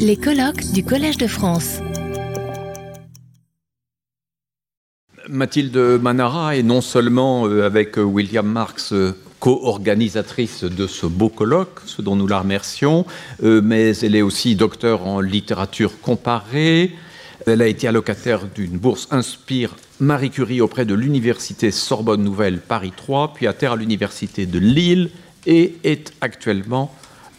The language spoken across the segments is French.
Les colloques du Collège de France. Mathilde Manara est non seulement euh, avec euh, William Marx euh, co-organisatrice de ce beau colloque, ce dont nous la remercions, mais elle est aussi docteur en littérature comparée. Elle a été allocataire d'une bourse Inspire Marie Curie auprès de l'Université Sorbonne Nouvelle Paris 3, puis à terre à l'Université de Lille et est actuellement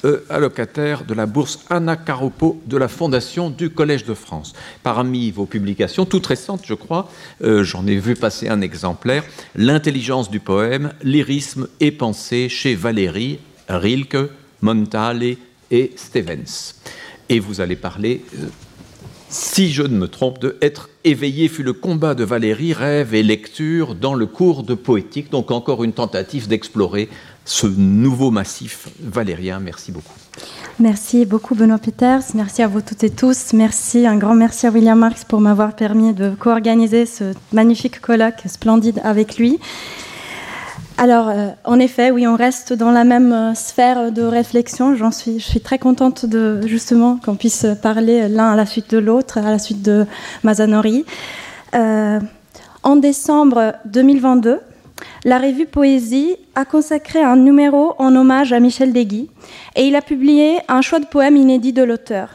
euh, allocataire de la bourse Anna Caropo de la Fondation du Collège de France. Parmi vos publications, toutes récentes, je crois, euh, j'en ai vu passer un exemplaire, L'intelligence du poème, lyrisme et pensée chez Valérie, Rilke, Montale et Stevens. Et vous allez parler, euh, si je ne me trompe, de Être éveillé fut le combat de Valérie, rêve et lecture dans le cours de poétique. Donc encore une tentative d'explorer ce nouveau massif valérien. Merci beaucoup. Merci beaucoup Benoît Peters, merci à vous toutes et tous, merci, un grand merci à William Marx pour m'avoir permis de co-organiser ce magnifique colloque splendide avec lui. Alors, euh, en effet, oui, on reste dans la même euh, sphère de réflexion. Je suis très contente de justement qu'on puisse parler l'un à la suite de l'autre, à la suite de Mazanori. Euh, en décembre 2022, la revue Poésie a consacré un numéro en hommage à Michel Deguy et il a publié un choix de poèmes inédits de l'auteur.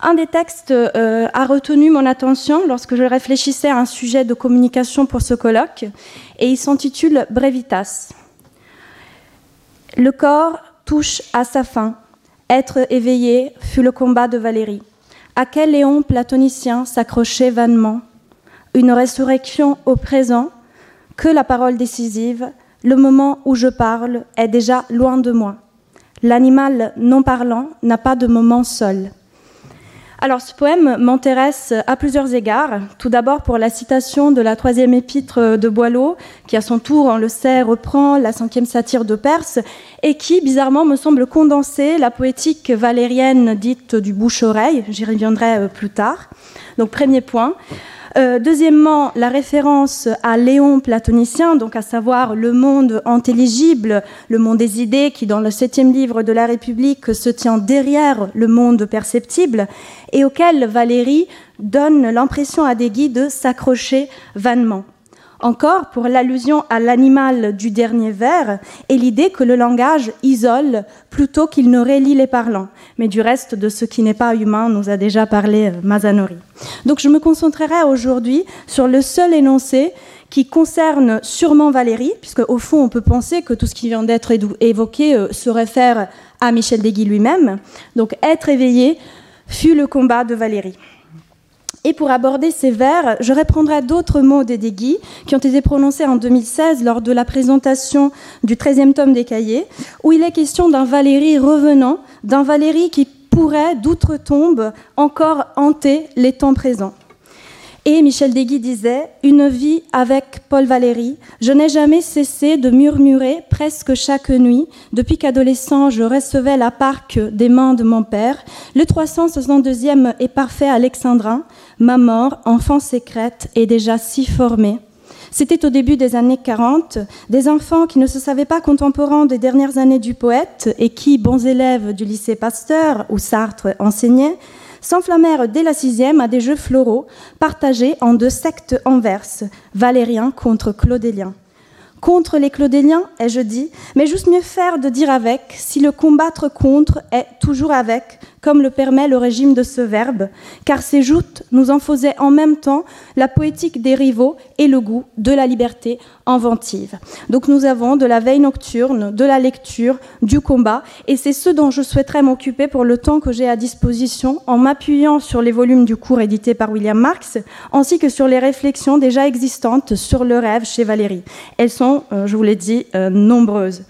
Un des textes euh, a retenu mon attention lorsque je réfléchissais à un sujet de communication pour ce colloque et il s'intitule Brevitas. Le corps touche à sa fin. Être éveillé fut le combat de Valérie. À quel léon platonicien s'accrochait vainement? Une résurrection au présent? Que la parole décisive, le moment où je parle, est déjà loin de moi. L'animal non parlant n'a pas de moment seul. Alors ce poème m'intéresse à plusieurs égards. Tout d'abord pour la citation de la troisième épître de Boileau, qui à son tour, on le sait, reprend la cinquième satire de Perse, et qui bizarrement me semble condenser la poétique valérienne dite du bouche-oreille. J'y reviendrai euh, plus tard. Donc premier point. Euh, deuxièmement, la référence à Léon platonicien, donc à savoir le monde intelligible, le monde des idées, qui dans le septième livre de la République se tient derrière le monde perceptible, et auquel Valérie donne l'impression à des guides de s'accrocher vainement. Encore pour l'allusion à l'animal du dernier vers et l'idée que le langage isole plutôt qu'il ne relie les parlants. Mais du reste de ce qui n'est pas humain, nous a déjà parlé euh, Mazanori. Donc je me concentrerai aujourd'hui sur le seul énoncé qui concerne sûrement Valérie, puisque au fond on peut penser que tout ce qui vient d'être évoqué euh, se réfère à Michel Deguy lui-même. Donc être éveillé fut le combat de Valérie. Et pour aborder ces vers, je reprendrai d'autres mots d'Edegui qui ont été prononcés en 2016 lors de la présentation du 13e tome des cahiers, où il est question d'un Valérie revenant, d'un Valérie qui pourrait, d'outre-tombe, encore hanter les temps présents. Et Michel Deguy disait Une vie avec Paul Valéry. Je n'ai jamais cessé de murmurer presque chaque nuit, depuis qu'adolescent je recevais la parque des mains de mon père. Le 362e est parfait alexandrin. Ma mort, enfant secrète, est déjà si formée. C'était au début des années 40, des enfants qui ne se savaient pas contemporains des dernières années du poète et qui, bons élèves du lycée Pasteur où Sartre enseignait, s'enflammèrent dès la sixième à des jeux floraux partagés en deux sectes inverses, valériens contre claudéliens. Contre les claudéliens, ai-je dit, mais juste mieux faire de dire avec, si le combattre contre est toujours avec, comme le permet le régime de ce verbe, car ces joutes nous en faisaient en même temps la poétique des rivaux et le goût de la liberté inventive. Donc nous avons de la veille nocturne, de la lecture, du combat, et c'est ce dont je souhaiterais m'occuper pour le temps que j'ai à disposition en m'appuyant sur les volumes du cours édité par William Marx, ainsi que sur les réflexions déjà existantes sur le rêve chez Valérie. Elles sont, euh, je vous l'ai dit, euh, nombreuses.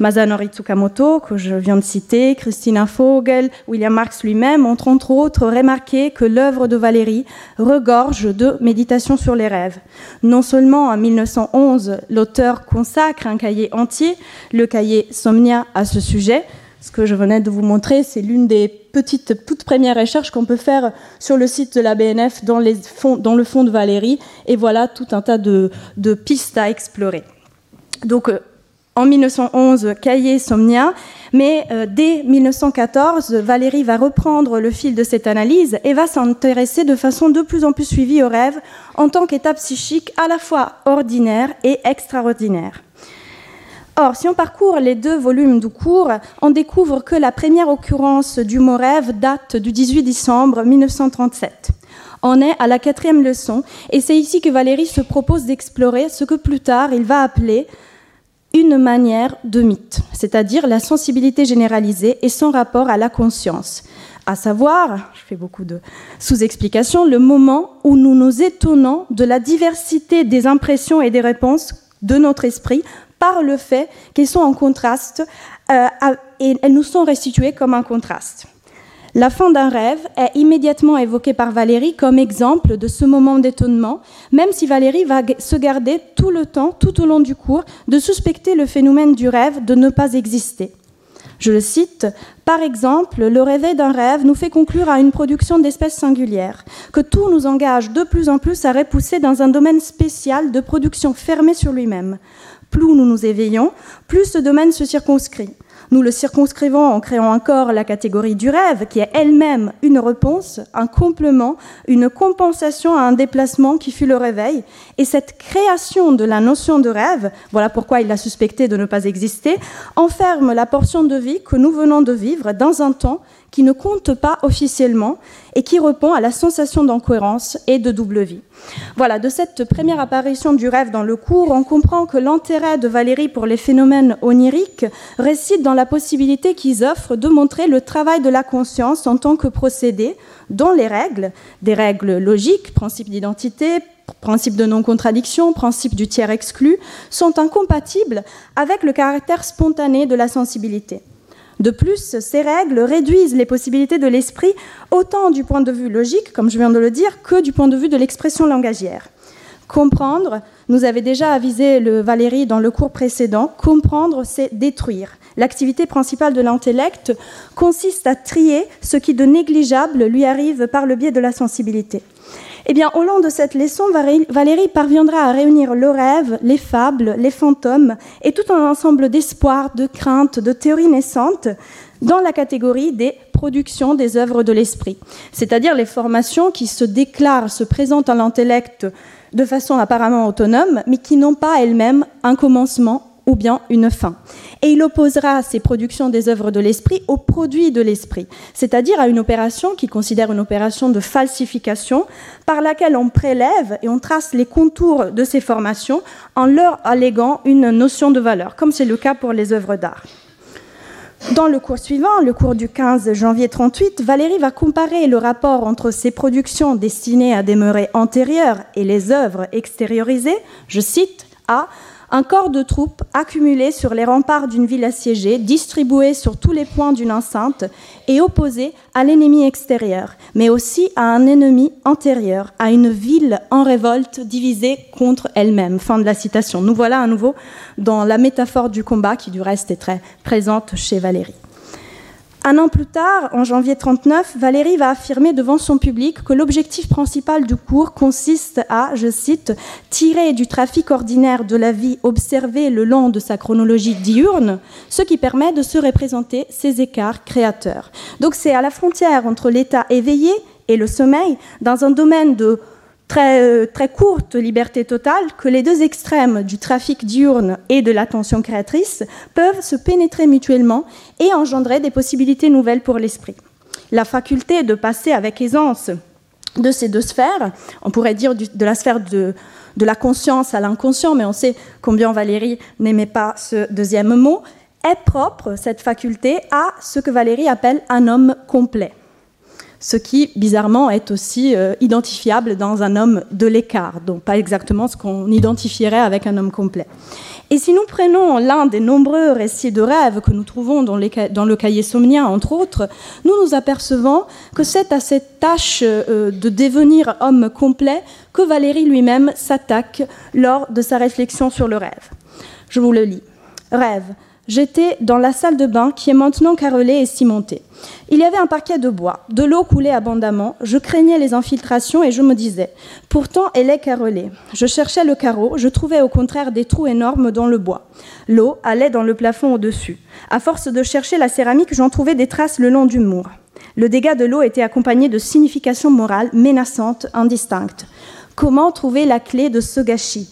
Masanori Tsukamoto, que je viens de citer, Christina Vogel, William Marx lui-même ont entre autres remarqué que l'œuvre de Valérie regorge de méditations sur les rêves. Non seulement en 1911, l'auteur consacre un cahier entier, le cahier Somnia, à ce sujet, ce que je venais de vous montrer, c'est l'une des petites, toutes premières recherches qu'on peut faire sur le site de la BNF dans, fonds, le fond de Valérie. Et voilà tout un tas de, pistes à explorer. Donc, euh, en 1911, Cahiers Somnia, Mais euh, dès 1914, Valérie va reprendre le fil de cette analyse et va s'intéresser de façon de plus en plus suivie au rêve en tant qu'état psychique à la fois ordinaire et extraordinaire. Or, si on parcourt les deux volumes du cours, on découvre que la première occurrence du mot rêve date du 18 décembre 1937. On est à la quatrième leçon, et c'est ici que Valérie se propose d'explorer ce que plus tard il va appeler une manière de mythe, c'est-à-dire la sensibilité généralisée et son rapport à la conscience. À savoir, je fais beaucoup de sous-explications, le moment où nous nous étonnons de la diversité des impressions et des réponses de notre esprit par le fait qu'elles sont en contraste euh, et elles nous sont restituées comme un contraste. La fin d'un rêve est immédiatement évoquée par Valérie comme exemple de ce moment d'étonnement, même si Valérie va se garder tout le temps, tout au long du cours, de suspecter le phénomène du rêve de ne pas exister. Je le cite, Par exemple, le réveil d'un rêve nous fait conclure à une production d'espèces singulières, que tout nous engage de plus en plus à repousser dans un domaine spécial de production fermée sur lui-même. Plus nous nous éveillons, plus ce domaine se circonscrit. Nous le circonscrivons en créant encore la catégorie du rêve, qui est elle-même une réponse, un complément, une compensation à un déplacement qui fut le réveil. Et cette création de la notion de rêve, voilà pourquoi il a suspecté de ne pas exister, enferme la portion de vie que nous venons de vivre dans un temps qui ne compte pas officiellement et qui répond à la sensation d'incohérence et de double vie. Voilà, de cette première apparition du rêve dans le cours, on comprend que l'intérêt de Valérie pour les phénomènes oniriques réside dans la possibilité qu'ils offrent de montrer le travail de la conscience en tant que procédé dont les règles, des règles logiques, principe d'identité, principe de non-contradiction, principe du tiers exclu, sont incompatibles avec le caractère spontané de la sensibilité. De plus, ces règles réduisent les possibilités de l'esprit autant du point de vue logique, comme je viens de le dire, que du point de vue de l'expression langagière. Comprendre, nous avait déjà avisé le Valérie dans le cours précédent, comprendre, c'est détruire. L'activité principale de l'intellect consiste à trier ce qui de négligeable lui arrive par le biais de la sensibilité. Eh au long de cette leçon, Valérie parviendra à réunir le rêve, les fables, les fantômes et tout un ensemble d'espoirs, de craintes, de théories naissantes dans la catégorie des productions des œuvres de l'esprit, c'est-à-dire les formations qui se déclarent, se présentent à l'intellect de façon apparemment autonome, mais qui n'ont pas elles-mêmes un commencement ou bien une fin. Et il opposera ces productions des œuvres de l'esprit aux produits de l'esprit, c'est-à-dire à une opération qui considère une opération de falsification par laquelle on prélève et on trace les contours de ces formations en leur alléguant une notion de valeur, comme c'est le cas pour les œuvres d'art. Dans le cours suivant, le cours du 15 janvier 38, Valérie va comparer le rapport entre ces productions destinées à demeurer antérieures et les œuvres extériorisées, je cite, à un corps de troupes accumulé sur les remparts d'une ville assiégée, distribué sur tous les points d'une enceinte et opposé à l'ennemi extérieur, mais aussi à un ennemi antérieur, à une ville en révolte divisée contre elle-même. Fin de la citation. Nous voilà à nouveau dans la métaphore du combat qui du reste est très présente chez Valérie. Un an plus tard, en janvier 39, Valérie va affirmer devant son public que l'objectif principal du cours consiste à, je cite, tirer du trafic ordinaire de la vie observée le long de sa chronologie diurne, ce qui permet de se représenter ces écarts créateurs. Donc c'est à la frontière entre l'état éveillé et le sommeil, dans un domaine de très, euh, très courte liberté totale que les deux extrêmes du trafic diurne et de l'attention créatrice peuvent se pénétrer mutuellement et engendrer des possibilités nouvelles pour l'esprit. La faculté de passer avec aisance de ces deux sphères, on pourrait dire de la sphère de, de la conscience à l'inconscient, mais on sait combien Valérie n'aimait pas ce deuxième mot, est propre, cette faculté, à ce que Valérie appelle un homme complet ce qui, bizarrement, est aussi euh, identifiable dans un homme de l'écart, donc pas exactement ce qu'on identifierait avec un homme complet. Et si nous prenons l'un des nombreux récits de rêves que nous trouvons dans, le cahier somnien, entre autres, nous nous apercevons que c'est à cette tâche euh, de devenir homme complet que Valérie lui-même s'attaque lors de sa réflexion sur le rêve. Je vous le lis. Rêve. J'étais dans la salle de bain qui est maintenant carrelée et cimentée. Il y avait un parquet de bois, de l'eau coulait abondamment, je craignais les infiltrations et je me disais, pourtant elle est carrelée. Je cherchais le carreau, je trouvais au contraire des trous énormes dans le bois. L'eau allait dans le plafond au-dessus. À force de chercher la céramique, j'en trouvais des traces le long du mur. Le dégât de l'eau était accompagné de significations morales menaçantes, indistinctes. Comment trouver la clé de ce gâchis?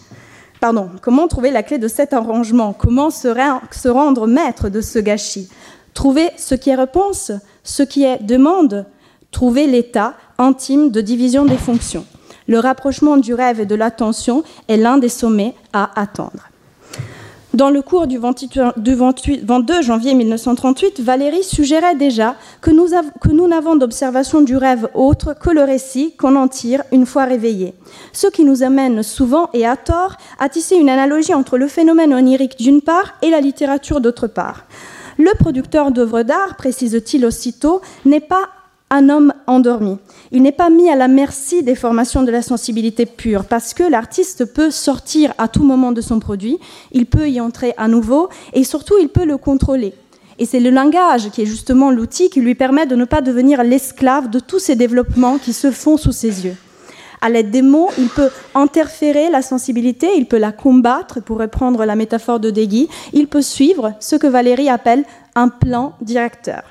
Pardon, comment trouver la clé de cet arrangement? Comment se, rendre maître de ce gâchis? Trouver ce qui est réponse, ce qui est demande, trouver l'état intime de division des fonctions. Le rapprochement du rêve et de l'attention est l'un des sommets à attendre. Dans le cours du 22 janvier 1938, Valérie suggérait déjà que nous n'avons d'observation du rêve autre que le récit qu'on en tire une fois réveillé. Ce qui nous amène souvent et à tort à tisser une analogie entre le phénomène onirique d'une part et la littérature d'autre part. Le producteur d'œuvres d'art, précise-t-il aussitôt, n'est pas un homme endormi. Il n'est pas mis à la merci des formations de la sensibilité pure, parce que l'artiste peut sortir à tout moment de son produit, il peut y entrer à nouveau, et surtout il peut le contrôler. Et c'est le langage qui est justement l'outil qui lui permet de ne pas devenir l'esclave de tous ces développements qui se font sous ses yeux. À l'aide des mots, il peut interférer la sensibilité, il peut la combattre, pour reprendre la métaphore de Degui, il peut suivre ce que Valérie appelle un plan directeur.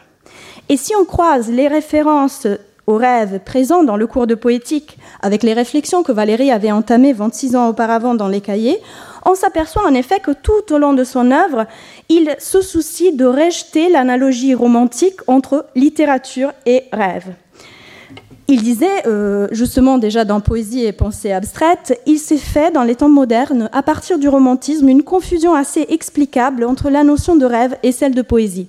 Et si on croise les références aux rêves présents dans le cours de poétique avec les réflexions que Valérie avait entamées 26 ans auparavant dans les cahiers, on s'aperçoit en effet que tout au long de son œuvre, il se soucie de rejeter l'analogie romantique entre littérature et rêve. Il disait, euh, justement déjà dans Poésie et Pensée abstraite, il s'est fait dans les temps modernes, à partir du romantisme, une confusion assez explicable entre la notion de rêve et celle de poésie.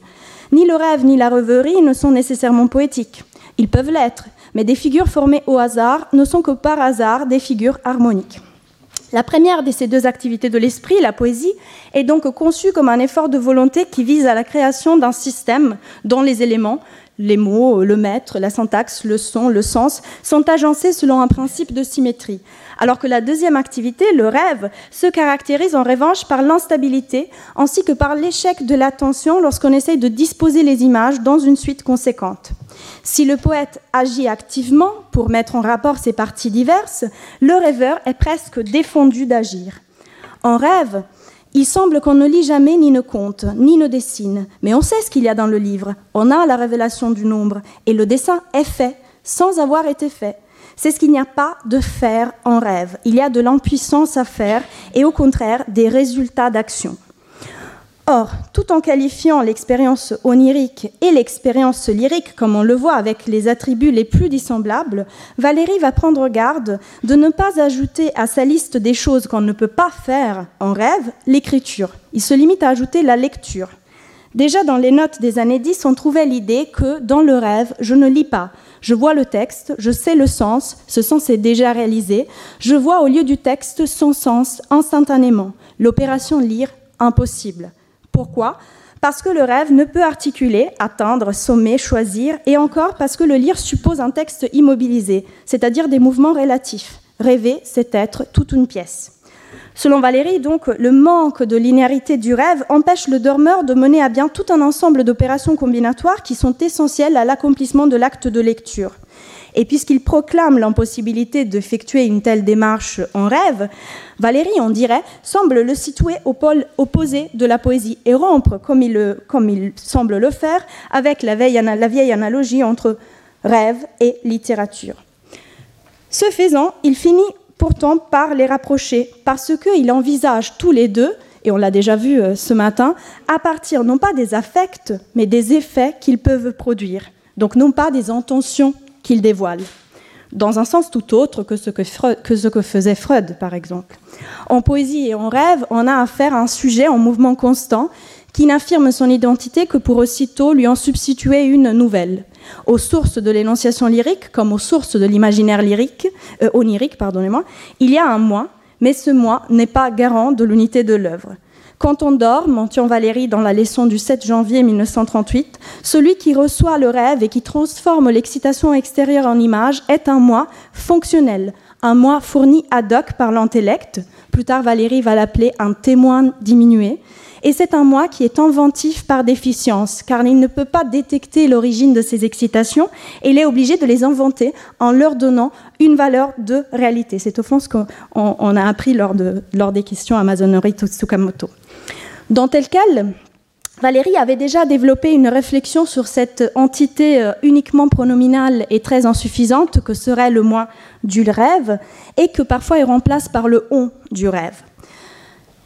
Ni le rêve ni la rêverie ne sont nécessairement poétiques. Ils peuvent l'être, mais des figures formées au hasard ne sont que par hasard des figures harmoniques. La première de ces deux activités de l'esprit, la poésie, est donc conçue comme un effort de volonté qui vise à la création d'un système dont les éléments, les mots, le maître, la syntaxe, le son, le sens, sont agencés selon un principe de symétrie. Alors que la deuxième activité, le rêve, se caractérise en revanche par l'instabilité ainsi que par l'échec de l'attention lorsqu'on essaye de disposer les images dans une suite conséquente. Si le poète agit activement pour mettre en rapport ces parties diverses, le rêveur est presque défendu d'agir. En rêve, il semble qu'on ne lit jamais ni ne compte, ni ne dessine, mais on sait ce qu'il y a dans le livre. On a la révélation du nombre, et le dessin est fait, sans avoir été fait. C'est ce qu'il n'y a pas de faire en rêve. Il y a de l'impuissance à faire, et au contraire des résultats d'action. Or, tout en qualifiant l'expérience onirique et l'expérience lyrique, comme on le voit avec les attributs les plus dissemblables, Valérie va prendre garde de ne pas ajouter à sa liste des choses qu'on ne peut pas faire en rêve l'écriture. Il se limite à ajouter la lecture. Déjà dans les notes des années 10, on trouvait l'idée que dans le rêve, je ne lis pas. Je vois le texte, je sais le sens, ce sens est déjà réalisé. Je vois au lieu du texte son sens instantanément. L'opération lire, impossible. Pourquoi? Parce que le rêve ne peut articuler, atteindre, sommer, choisir, et encore parce que le lire suppose un texte immobilisé, c'est-à-dire des mouvements relatifs. Rêver, c'est être toute une pièce. Selon Valérie, donc, le manque de linéarité du rêve empêche le dormeur de mener à bien tout un ensemble d'opérations combinatoires qui sont essentielles à l'accomplissement de l'acte de lecture. Et puisqu'il proclame l'impossibilité d'effectuer une telle démarche en rêve, Valérie, on dirait, semble le situer au pôle opposé de la poésie et rompre, comme il, semble le faire, avec la vieille, la vieille analogie entre rêve et littérature. Ce faisant, il finit pourtant par les rapprocher, parce qu'il envisage tous les deux, et on l'a déjà vu euh, ce matin, à partir non pas des affects, mais des effets qu'ils peuvent produire. Donc non pas des intentions qu'il dévoile, dans un sens tout autre que ce que, faisait Freud, par exemple. En poésie et en rêve, on a affaire à un sujet en mouvement constant qui n'affirme son identité que pour aussitôt lui en substituer une nouvelle. Aux sources de l'énonciation lyrique, comme aux sources de l'imaginaire lyrique, euh, onirique, pardonnez-moi, il y a un moi, mais ce moi n'est pas garant de l'unité de l'œuvre. Quand on dort, mention Valérie dans la leçon du 7 janvier 1938, celui qui reçoit le rêve et qui transforme l'excitation extérieure en image est un moi fonctionnel, un moi fourni ad hoc par l'intellect. Plus tard, Valérie va l'appeler un témoin diminué. et c'est un moi qui est inventif par déficience, car il ne peut pas détecter l'origine de ses excitations, et il est obligé de les inventer en leur donnant une valeur de réalité. C'est au fond ce qu'on a appris lors, lors des questions Amazonori Tsukamoto. Dans tel cas, Valérie avait déjà développé une réflexion sur cette entité euh, uniquement pronominale et très insuffisante que serait le moi du rêve et que parfois il remplace par le on du rêve.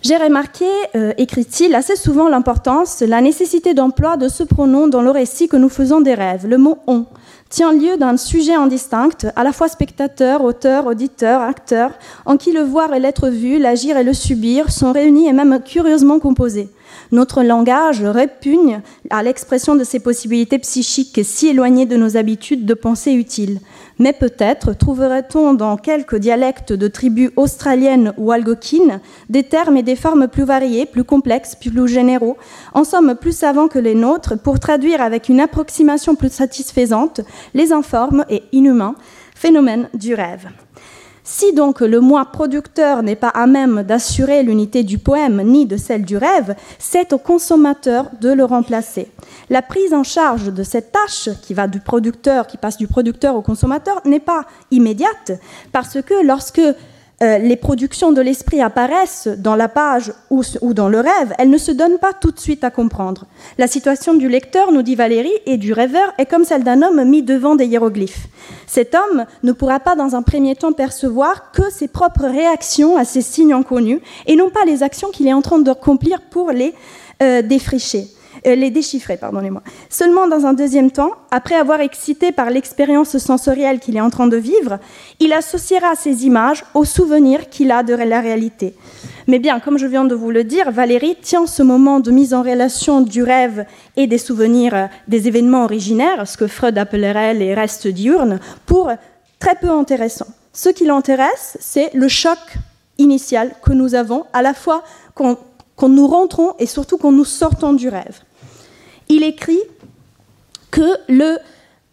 J'ai remarqué, euh, écrit-il, assez souvent l'importance, la nécessité d'emploi de ce pronom dans le récit que nous faisons des rêves. Le mot on tient lieu d'un sujet indistinct, à la fois spectateur, auteur, auditeur, acteur, en qui le voir et l'être vu, l'agir et le subir sont réunis et même curieusement composés. Notre langage répugne à l'expression de ces possibilités psychiques si éloignées de nos habitudes de pensée utiles. Mais peut-être trouverait-on dans quelques dialectes de tribus australiennes ou algonquines des termes et des formes plus variés, plus complexes, plus généraux, en somme plus savants que les nôtres, pour traduire avec une approximation plus satisfaisante les informes et inhumains phénomènes du rêve. Si donc le moi producteur n'est pas à même d'assurer l'unité du poème ni de celle du rêve, c'est au consommateur de le remplacer. La prise en charge de cette tâche qui va du producteur, qui passe du producteur au consommateur, n'est pas immédiate parce que lorsque euh, les productions de l'esprit apparaissent dans la page ou, dans le rêve, elles ne se donnent pas tout de suite à comprendre. La situation du lecteur, nous dit Valérie, et du rêveur est comme celle d'un homme mis devant des hiéroglyphes. Cet homme ne pourra pas dans un premier temps percevoir que ses propres réactions à ces signes inconnus et non pas les actions qu'il est en train d'accomplir pour les euh, défricher. Euh, les déchiffrer, pardonnez-moi. Seulement dans un deuxième temps, après avoir excité par l'expérience sensorielle qu'il est en train de vivre, il associera ces images aux souvenirs qu'il a de la réalité. Mais bien, comme je viens de vous le dire, Valérie tient ce moment de mise en relation du rêve et des souvenirs euh, des événements originaires, ce que Freud appellerait les restes diurnes, pour très peu intéressant. Ce qui l'intéresse, c'est le choc initial que nous avons, à la fois quand, quand nous rentrons et surtout quand nous sortons du rêve il écrit que le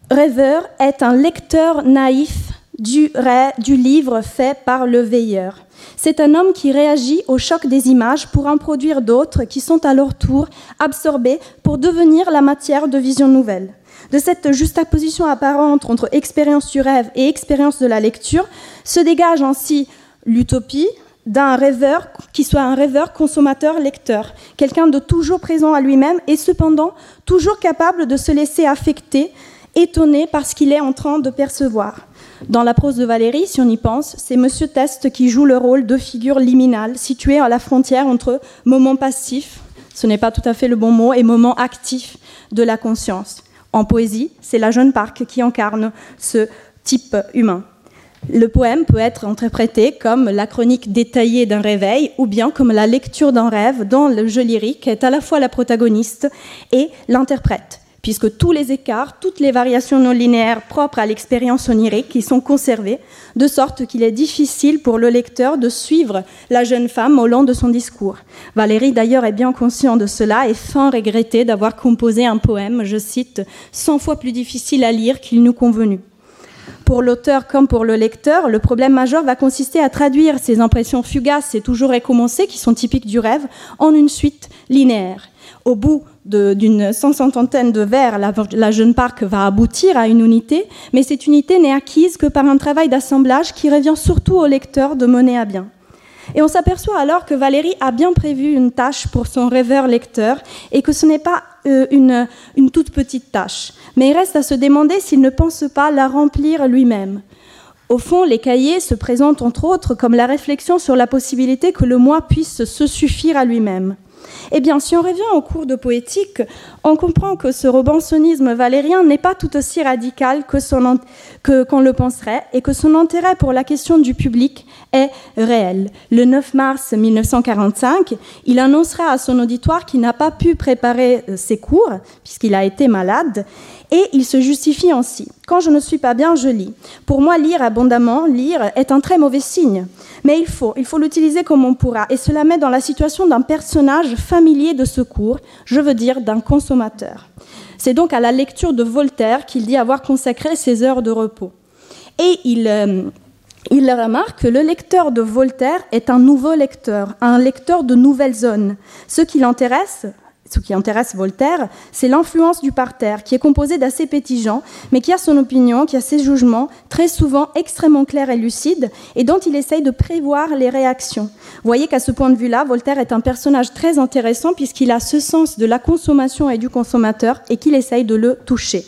rêveur est un lecteur naïf du, livre fait par le veilleur. C'est un homme qui réagit au choc des images pour en produire d'autres qui sont à leur tour absorbées pour devenir la matière de vision nouvelle. De cette juxtaposition apparente entre expérience du rêve et expérience de la lecture se dégage ainsi l'utopie, d'un rêveur qui soit un rêveur consommateur-lecteur, quelqu'un de toujours présent à lui-même et cependant toujours capable de se laisser affecter, étonné par ce qu'il est en train de percevoir. Dans la prose de Valérie, si on y pense, c'est Monsieur Test qui joue le rôle de figure liminale, située à la frontière entre moment passif, ce n'est pas tout à fait le bon mot, et moment actif de la conscience. En poésie, c'est la jeune Parc qui incarne ce type humain. Le poème peut être interprété comme la chronique détaillée d'un réveil ou bien comme la lecture d'un rêve dont le jeu lyrique est à la fois la protagoniste et l'interprète, puisque tous les écarts, toutes les variations non linéaires propres à l'expérience onirique y sont conservées, de sorte qu'il est difficile pour le lecteur de suivre la jeune femme au long de son discours. Valérie d'ailleurs est bien conscient de cela et fin regretté d'avoir composé un poème, je cite, cent fois plus difficile à lire qu'il nous convenu pour l'auteur comme pour le lecteur, le problème majeur va consister à traduire ces impressions fugaces et toujours recommencées, qui sont typiques du rêve, en une suite linéaire. Au bout d'une centaine de vers, la, jeune Parc va aboutir à une unité, mais cette unité n'est acquise que par un travail d'assemblage qui revient surtout au lecteur de mener à bien. Et on s'aperçoit alors que Valérie a bien prévu une tâche pour son rêveur lecteur et que ce n'est pas euh, une, une toute petite tâche. Mais il reste à se demander s'il ne pense pas la remplir lui-même. Au fond, les cahiers se présentent entre autres comme la réflexion sur la possibilité que le moi puisse se suffire à lui-même. Eh bien, si on revient au cours de poétique, on comprend que ce robansonisme valérien n'est pas tout aussi radical que son, qu'on le penserait et que son intérêt pour la question du public est réel. Le 9 mars 1945, il annoncera à son auditoire qu'il n'a pas pu préparer euh, ses cours puisqu'il a été malade et il se justifie ainsi. Quand je ne suis pas bien, je lis. Pour moi, lire abondamment, lire est un très mauvais signe. Mais il faut, il faut l'utiliser comme on pourra. Et cela met dans la situation d'un personnage familier de secours, je veux dire d'un consommateur. C'est donc à la lecture de Voltaire qu'il dit avoir consacré ses heures de repos. Et il, euh, il remarque que le lecteur de Voltaire est un nouveau lecteur, un lecteur de nouvelles zones. Ce qui l'intéresse, ce qui intéresse Voltaire, c'est l'influence du parterre, qui est composé d'assez petits gens, mais qui a son opinion, qui a ses jugements, très souvent extrêmement clairs et lucides, et dont il essaye de prévoir les réactions. Vous voyez qu'à ce point de vue-là, Voltaire est un personnage très intéressant, puisqu'il a ce sens de la consommation et du consommateur, et qu'il essaye de le toucher.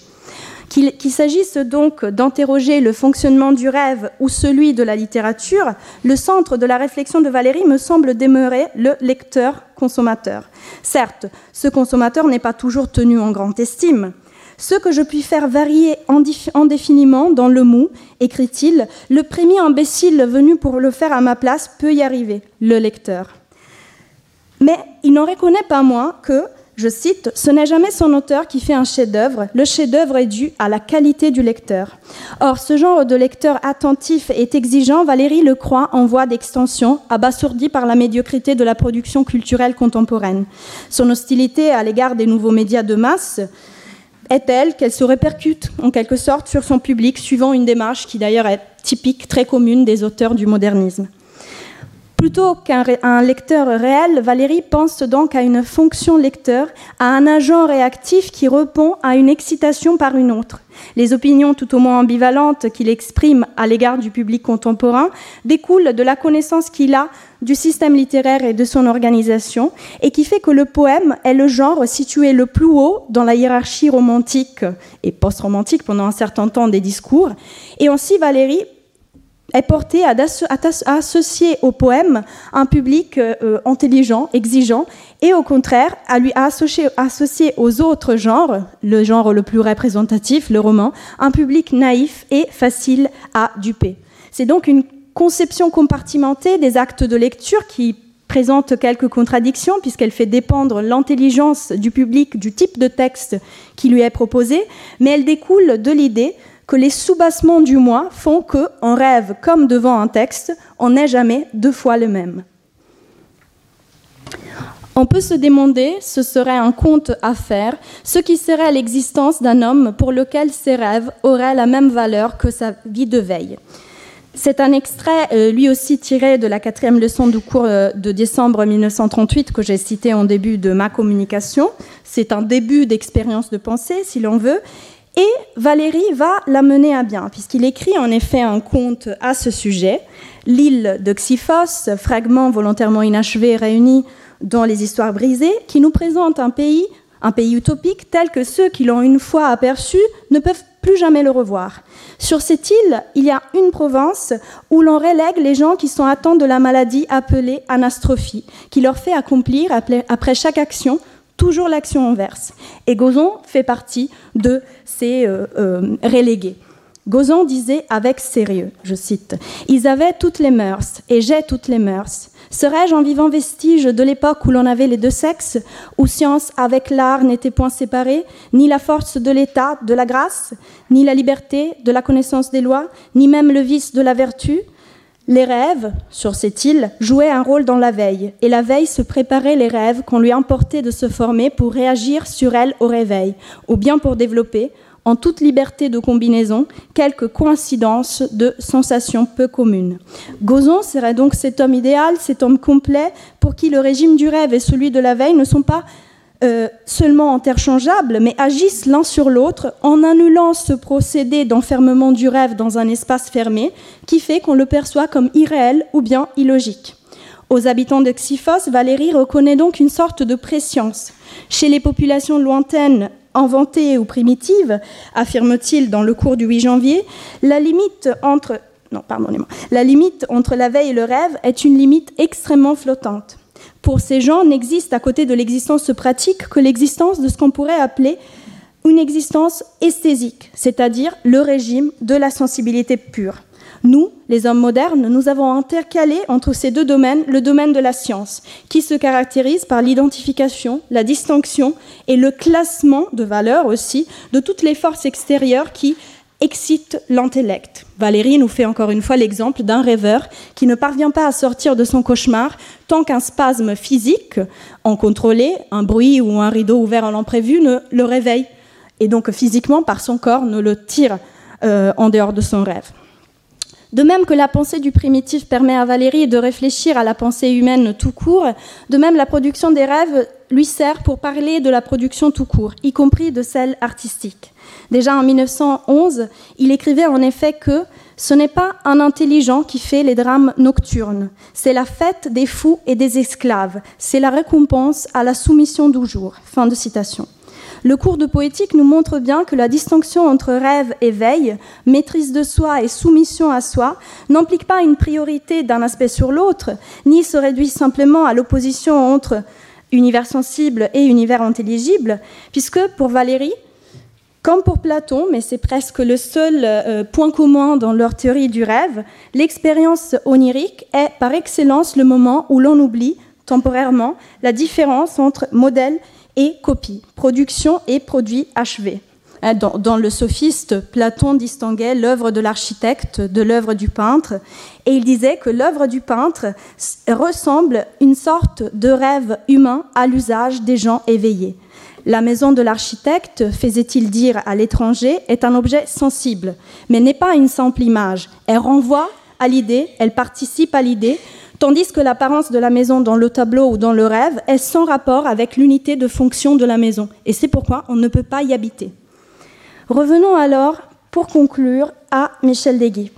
Qu'il s'agisse donc d'interroger le fonctionnement du rêve ou celui de la littérature, le centre de la réflexion de Valérie me semble demeurer le lecteur-consommateur. Certes, ce consommateur n'est pas toujours tenu en grande estime. Ce que je puis faire varier indéfiniment dans le mou, écrit-il, le premier imbécile venu pour le faire à ma place peut y arriver, le lecteur. Mais il n'en reconnaît pas moins que je cite, Ce n'est jamais son auteur qui fait un chef-d'œuvre, le chef-d'œuvre est dû à la qualité du lecteur. Or, ce genre de lecteur attentif et exigeant, Valérie le croit en voie d'extension, abasourdi par la médiocrité de la production culturelle contemporaine. Son hostilité à l'égard des nouveaux médias de masse est telle qu'elle se répercute en quelque sorte sur son public, suivant une démarche qui d'ailleurs est typique, très commune des auteurs du modernisme. Plutôt qu'un lecteur réel, Valérie pense donc à une fonction lecteur, à un agent réactif qui répond à une excitation par une autre. Les opinions tout au moins ambivalentes qu'il exprime à l'égard du public contemporain découlent de la connaissance qu'il a du système littéraire et de son organisation, et qui fait que le poème est le genre situé le plus haut dans la hiérarchie romantique et post-romantique pendant un certain temps des discours. Et ainsi, Valérie est porté à, associer au poème un public euh, intelligent, exigeant, et au contraire à lui associer, aux autres genres, le genre le plus représentatif, le roman, un public naïf et facile à duper. C'est donc une conception compartimentée des actes de lecture qui présente quelques contradictions puisqu'elle fait dépendre l'intelligence du public du type de texte qui lui est proposé, mais elle découle de l'idée que les soubassements du moi font que, en rêve comme devant un texte, on n'est jamais deux fois le même. On peut se demander, ce serait un conte à faire, ce qui serait l'existence d'un homme pour lequel ses rêves auraient la même valeur que sa vie de veille. C'est un extrait, euh, lui aussi tiré de la quatrième leçon du cours euh, de décembre 1938 que j'ai cité en début de ma communication. C'est un début d'expérience de pensée, si l'on veut, et Valérie va la mener à bien, puisqu'il écrit en effet un conte à ce sujet, L'île de Xyphos, fragment volontairement inachevé réuni dans les histoires brisées, qui nous présente un pays, un pays utopique tel que ceux qui l'ont une fois aperçu ne peuvent plus jamais le revoir. Sur cette île, il y a une province où l'on relègue les gens qui sont atteints de la maladie appelée anastrophie, qui leur fait accomplir après chaque action toujours l'action inverse. Et Gozon fait partie de ces euh, euh, relégués. Gozon disait avec sérieux, je cite, Ils avaient toutes les mœurs, et j'ai toutes les mœurs. Serais-je un vivant vestige de l'époque où l'on avait les deux sexes, où science avec l'art n'était point séparée, ni la force de l'état, de la grâce, ni la liberté, de la connaissance des lois, ni même le vice de la vertu? Les rêves, sur cette île, jouaient un rôle dans la veille, et la veille se préparait les rêves qu'on lui importait de se former pour réagir sur elle au réveil, ou bien pour développer, en toute liberté de combinaison, quelques coïncidences de sensations peu communes. Gozon serait donc cet homme idéal, cet homme complet, pour qui le régime du rêve et celui de la veille ne sont pas euh, seulement interchangeables, mais agissent l'un sur l'autre en annulant ce procédé d'enfermement du rêve dans un espace fermé qui fait qu'on le perçoit comme irréel ou bien illogique. Aux habitants de Xyphos, Valérie reconnaît donc une sorte de préscience. Chez les populations lointaines, inventées ou primitives, affirme-t-il dans le cours du 8 janvier, la limite entre non, pardonnez-moi. La limite entre la veille et le rêve est une limite extrêmement flottante pour ces gens n'existe à côté de l'existence pratique que l'existence de ce qu'on pourrait appeler une existence esthésique, c'est-à-dire le régime de la sensibilité pure. Nous, les hommes modernes, nous avons intercalé entre ces deux domaines le domaine de la science, qui se caractérise par l'identification, la distinction et le classement de valeurs aussi de toutes les forces extérieures qui excite l'intellect. Valérie nous fait encore une fois l'exemple d'un rêveur qui ne parvient pas à sortir de son cauchemar tant qu'un spasme physique, en contrôlé, un bruit ou un rideau ouvert à l'imprévu, ne le réveille. Et donc physiquement, par son corps, ne le tire euh, en dehors de son rêve. De même que la pensée du primitif permet à Valérie de réfléchir à la pensée humaine tout court, de même la production des rêves lui sert pour parler de la production tout court, y compris de celle artistique. Déjà en 1911, il écrivait en effet que ce n'est pas un intelligent qui fait les drames nocturnes, c'est la fête des fous et des esclaves, c'est la récompense à la soumission du jour. Fin de citation. Le cours de poétique nous montre bien que la distinction entre rêve et veille, maîtrise de soi et soumission à soi, n'implique pas une priorité d'un aspect sur l'autre, ni se réduit simplement à l'opposition entre univers sensible et univers intelligible, puisque pour Valérie, comme pour Platon, mais c'est presque le seul euh, point commun dans leur théorie du rêve, l'expérience onirique est par excellence le moment où l'on oublie temporairement la différence entre modèle et copie, production et produit achevé. Hein, dans, le sophiste, Platon distinguait l'œuvre de l'architecte de l'œuvre du peintre, et il disait que l'œuvre du peintre ressemble une sorte de rêve humain à l'usage des gens éveillés. La maison de l'architecte, faisait-il dire à l'étranger, est un objet sensible, mais n'est pas une simple image. Elle renvoie à l'idée, elle participe à l'idée, tandis que l'apparence de la maison dans le tableau ou dans le rêve est sans rapport avec l'unité de fonction de la maison, et c'est pourquoi on ne peut pas y habiter. Revenons alors, pour conclure, à Michel Deguy.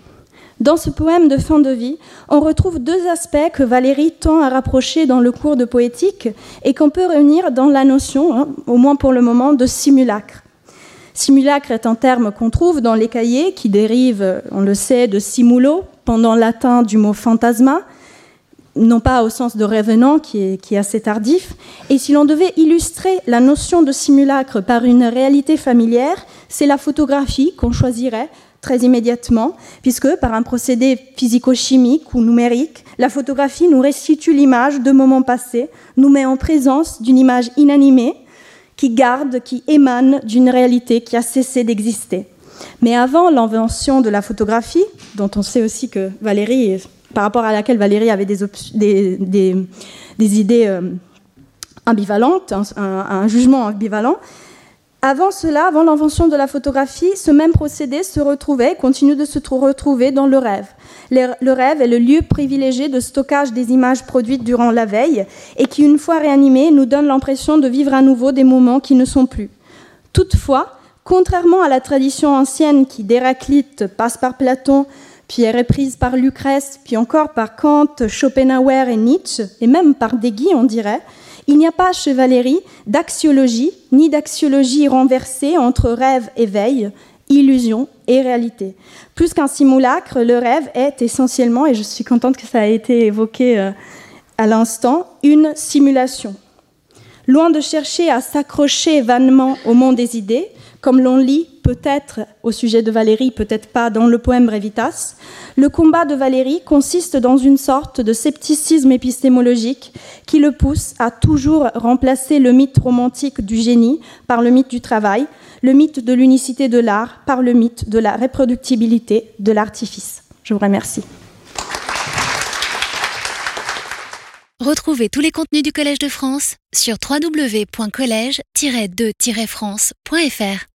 Dans ce poème de fin de vie, on retrouve deux aspects que Valérie tend à rapprocher dans le cours de poétique et qu'on peut réunir dans la notion, hein, au moins pour le moment, de simulacre. Simulacre est un terme qu'on trouve dans les cahiers qui dérive, on le sait, de simulo, pendant latin du mot fantasma, non pas au sens de revenant qui est, assez tardif. Et si l'on devait illustrer la notion de simulacre par une réalité familière, c'est la photographie qu'on choisirait très immédiatement, puisque par un procédé physico-chimique ou numérique, la photographie nous restitue l'image de moments passés, nous met en présence d'une image inanimée qui garde, qui émane d'une réalité qui a cessé d'exister. Mais avant l'invention de la photographie, dont on sait aussi que Valérie par rapport à laquelle Valérie avait des, idées euh, ambivalentes, un, jugement ambivalent. Avant cela, avant l'invention de la photographie, ce même procédé se retrouvait, continue de se retrouver dans le rêve. Le rêve est le lieu privilégié de stockage des images produites durant la veille et qui, une fois réanimées, nous donne l'impression de vivre à nouveau des moments qui ne sont plus. Toutefois, contrairement à la tradition ancienne qui d'Héraclite passe par Platon, puis est reprise par Lucrèce, puis encore par Kant, Schopenhauer et Nietzsche, et même par Deguy, on dirait, il n'y a pas chez Valérie d'axiologie, ni d'axiologie renversée entre rêve et veille, illusion et réalité. Plus qu'un simulacre, le rêve est essentiellement, et je suis contente que ça ait été évoqué euh, à l'instant, une simulation. Loin de chercher à s'accrocher vanement au monde des idées, comme l'on lit peut-être au sujet de Valérie, peut-être pas dans le poème Brevitas, le combat de Valérie consiste dans une sorte de scepticisme épistémologique qui le pousse à toujours remplacer le mythe romantique du génie par le mythe du travail, le mythe de l'unicité de l'art par le mythe de la reproductibilité de l'artifice. Je vous remercie. Retrouvez tous les contenus du Collège de France sur www.colège-2-france.fr.